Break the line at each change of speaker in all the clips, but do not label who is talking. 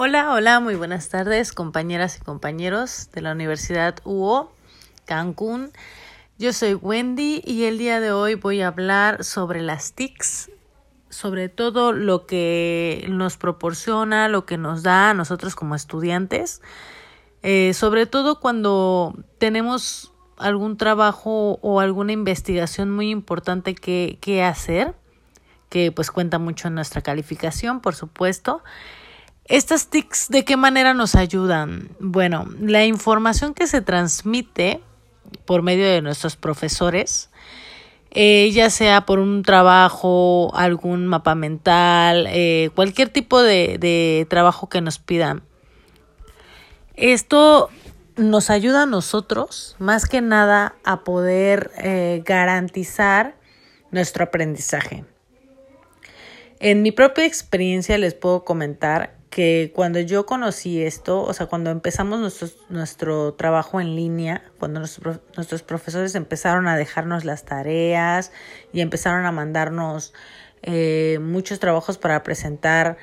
Hola, hola, muy buenas tardes, compañeras y compañeros de la Universidad UO Cancún. Yo soy Wendy y el día de hoy voy a hablar sobre las TICs, sobre todo lo que nos proporciona, lo que nos da a nosotros como estudiantes, eh, sobre todo cuando tenemos algún trabajo o alguna investigación muy importante que, que hacer, que pues cuenta mucho en nuestra calificación, por supuesto. Estas TICs, ¿de qué manera nos ayudan? Bueno, la información que se transmite por medio de nuestros profesores, eh, ya sea por un trabajo, algún mapa mental, eh, cualquier tipo de, trabajo que nos pidan. Esto nos ayuda a nosotros, más que nada, a poder eh, garantizar nuestro aprendizaje. En mi propia experiencia les puedo comentar que cuando yo conocí esto, o sea, cuando empezamos nuestro, nuestro trabajo en línea, cuando nuestros, nuestros profesores empezaron a dejarnos las tareas y empezaron a mandarnos eh, muchos trabajos para presentar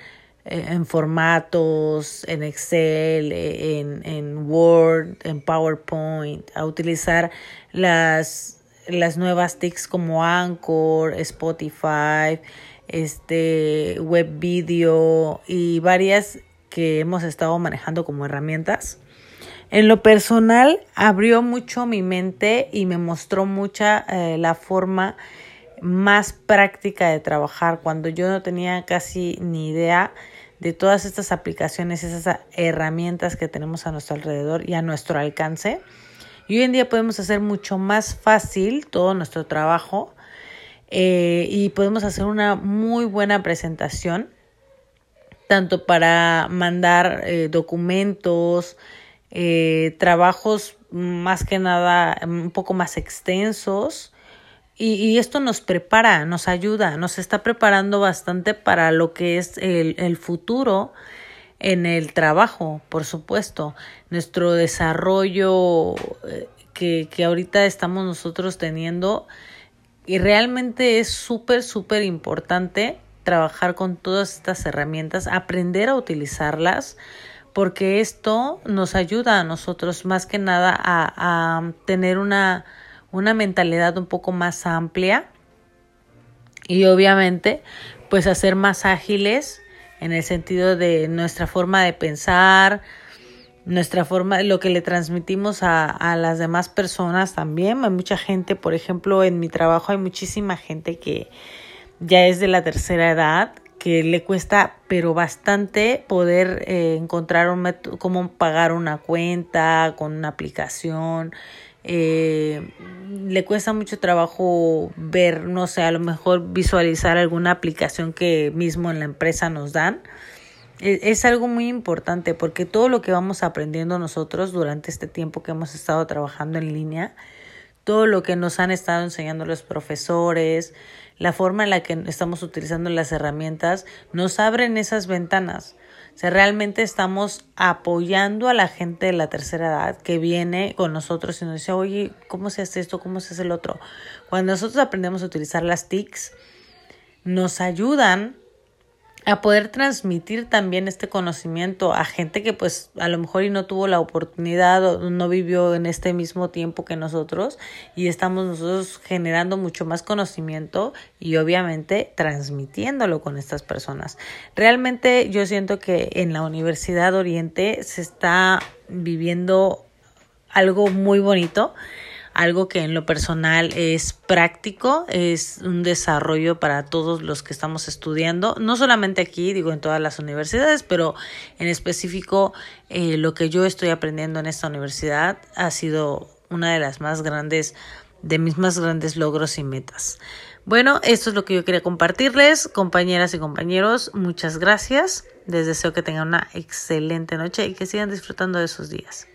eh, en formatos, en Excel, en, en Word, en PowerPoint, a utilizar las, las nuevas TICs como Anchor, Spotify, este web video y varias que hemos estado manejando como herramientas. En lo personal abrió mucho mi mente y me mostró mucha eh, la forma más práctica de trabajar cuando yo no tenía casi ni idea de todas estas aplicaciones, esas herramientas que tenemos a nuestro alrededor y a nuestro alcance. Y hoy en día podemos hacer mucho más fácil todo nuestro trabajo eh, y podemos hacer una muy buena presentación, tanto para mandar eh, documentos, eh, trabajos más que nada un poco más extensos. Y, y, esto nos prepara, nos ayuda, nos está preparando bastante para lo que es el, el futuro en el trabajo, por supuesto. Nuestro desarrollo que, que ahorita estamos nosotros teniendo y realmente es súper, súper importante trabajar con todas estas herramientas, aprender a utilizarlas, porque esto nos ayuda a nosotros más que nada a, a tener una, una mentalidad un poco más amplia y obviamente pues a ser más ágiles en el sentido de nuestra forma de pensar, nuestra forma, lo que le transmitimos a, a, las demás personas también. Hay mucha gente, por ejemplo, en mi trabajo hay muchísima gente que ya es de la tercera edad, que le cuesta, pero bastante, poder eh, encontrar un método, cómo pagar una cuenta con una aplicación. Eh, le cuesta mucho trabajo ver, no sé, a lo mejor visualizar alguna aplicación que mismo en la empresa nos dan. Es algo muy importante porque todo lo que vamos aprendiendo nosotros durante este tiempo que hemos estado trabajando en línea, todo lo que nos han estado enseñando los profesores, la forma en la que estamos utilizando las herramientas, nos abren esas ventanas. O sea, realmente estamos apoyando a la gente de la tercera edad que viene con nosotros y nos dice, oye, ¿cómo se hace esto? ¿Cómo se hace el otro? Cuando nosotros aprendemos a utilizar las TICs, nos ayudan a poder transmitir también este conocimiento a gente que pues a lo mejor y no tuvo la oportunidad o no vivió en este mismo tiempo que nosotros y estamos nosotros generando mucho más conocimiento y obviamente transmitiéndolo con estas personas. Realmente yo siento que en la Universidad Oriente se está viviendo algo muy bonito algo que en lo personal es práctico, es un desarrollo para todos los que estamos estudiando, no solamente aquí, digo en todas las universidades, pero en específico eh, lo que yo estoy aprendiendo en esta universidad ha sido una de las más grandes, de mis más grandes logros y metas. Bueno, esto es lo que yo quería compartirles, compañeras y compañeros, muchas gracias, les deseo que tengan una excelente noche y que sigan disfrutando de sus días.